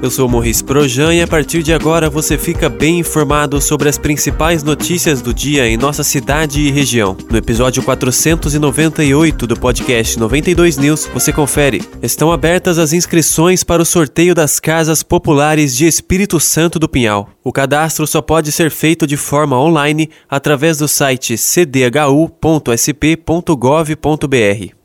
eu sou Morris Projan e a partir de agora você fica bem informado sobre as principais notícias do dia em nossa cidade e região. No episódio 498 do podcast 92 News, você confere. Estão abertas as inscrições para o sorteio das casas populares de Espírito Santo do Pinhal. O cadastro só pode ser feito de forma online através do site cdhu.sp.gov.br.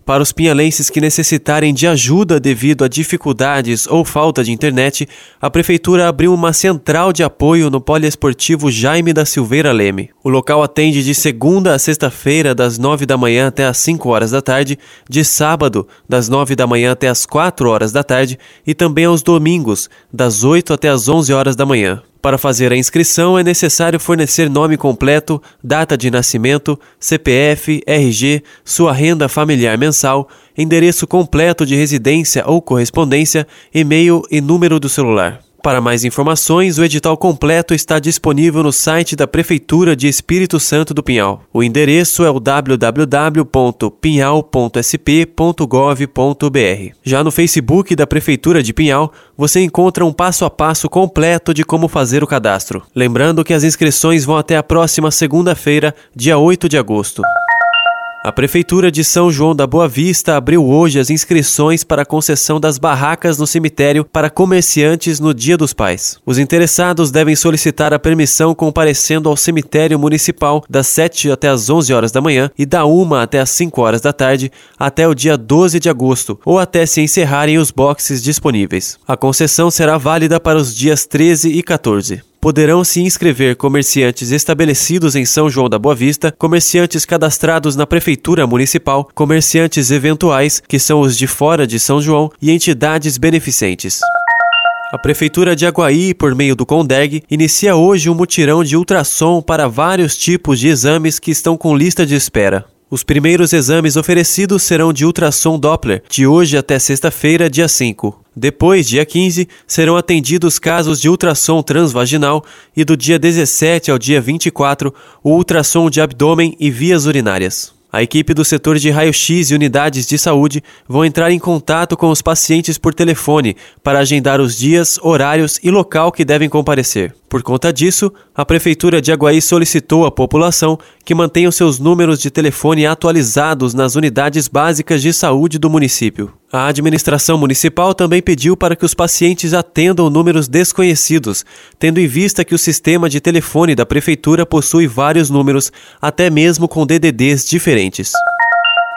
Para os pinhalenses que necessitarem de ajuda devido a dificuldades ou falta de internet, a Prefeitura abriu uma central de apoio no Poliesportivo Jaime da Silveira Leme. O local atende de segunda a sexta-feira, das nove da manhã até as cinco horas da tarde, de sábado, das nove da manhã até as quatro horas da tarde e também aos domingos, das oito até as onze horas da manhã. Para fazer a inscrição é necessário fornecer nome completo, data de nascimento, CPF, RG, sua renda familiar mensal, endereço completo de residência ou correspondência, e-mail e número do celular. Para mais informações, o edital completo está disponível no site da Prefeitura de Espírito Santo do Pinhal. O endereço é o www.pinhal.sp.gov.br. Já no Facebook da Prefeitura de Pinhal, você encontra um passo a passo completo de como fazer o cadastro. Lembrando que as inscrições vão até a próxima segunda-feira, dia 8 de agosto. A Prefeitura de São João da Boa Vista abriu hoje as inscrições para a concessão das barracas no cemitério para comerciantes no Dia dos Pais. Os interessados devem solicitar a permissão comparecendo ao cemitério municipal das 7 até as 11 horas da manhã e da 1 até as 5 horas da tarde até o dia 12 de agosto ou até se encerrarem os boxes disponíveis. A concessão será válida para os dias 13 e 14 poderão se inscrever comerciantes estabelecidos em São João da Boa Vista, comerciantes cadastrados na Prefeitura Municipal, comerciantes eventuais, que são os de fora de São João, e entidades beneficentes. A Prefeitura de Aguaí, por meio do CONDEG, inicia hoje um mutirão de ultrassom para vários tipos de exames que estão com lista de espera. Os primeiros exames oferecidos serão de ultrassom Doppler, de hoje até sexta-feira, dia 5. Depois, dia 15, serão atendidos casos de ultrassom transvaginal e do dia 17 ao dia 24, o ultrassom de abdômen e vias urinárias. A equipe do setor de raio-x e unidades de saúde vão entrar em contato com os pacientes por telefone para agendar os dias, horários e local que devem comparecer. Por conta disso, a Prefeitura de Aguaí solicitou à população que mantenham seus números de telefone atualizados nas unidades básicas de saúde do município. A administração municipal também pediu para que os pacientes atendam números desconhecidos, tendo em vista que o sistema de telefone da prefeitura possui vários números, até mesmo com DDDs diferentes.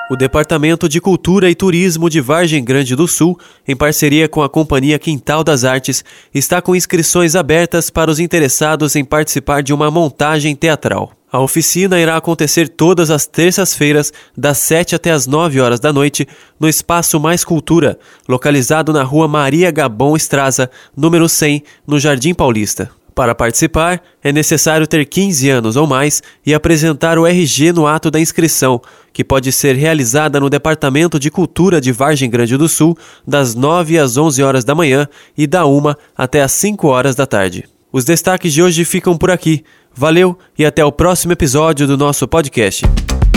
O Departamento de Cultura e Turismo de Vargem Grande do Sul, em parceria com a Companhia Quintal das Artes, está com inscrições abertas para os interessados em participar de uma montagem teatral. A oficina irá acontecer todas as terças-feiras, das 7 até as 9 horas da noite, no Espaço Mais Cultura, localizado na rua Maria Gabon Estraza, número 100, no Jardim Paulista. Para participar, é necessário ter 15 anos ou mais e apresentar o RG no ato da inscrição, que pode ser realizada no Departamento de Cultura de Vargem Grande do Sul, das 9 às 11 horas da manhã e da 1 até às 5 horas da tarde. Os destaques de hoje ficam por aqui. Valeu e até o próximo episódio do nosso podcast.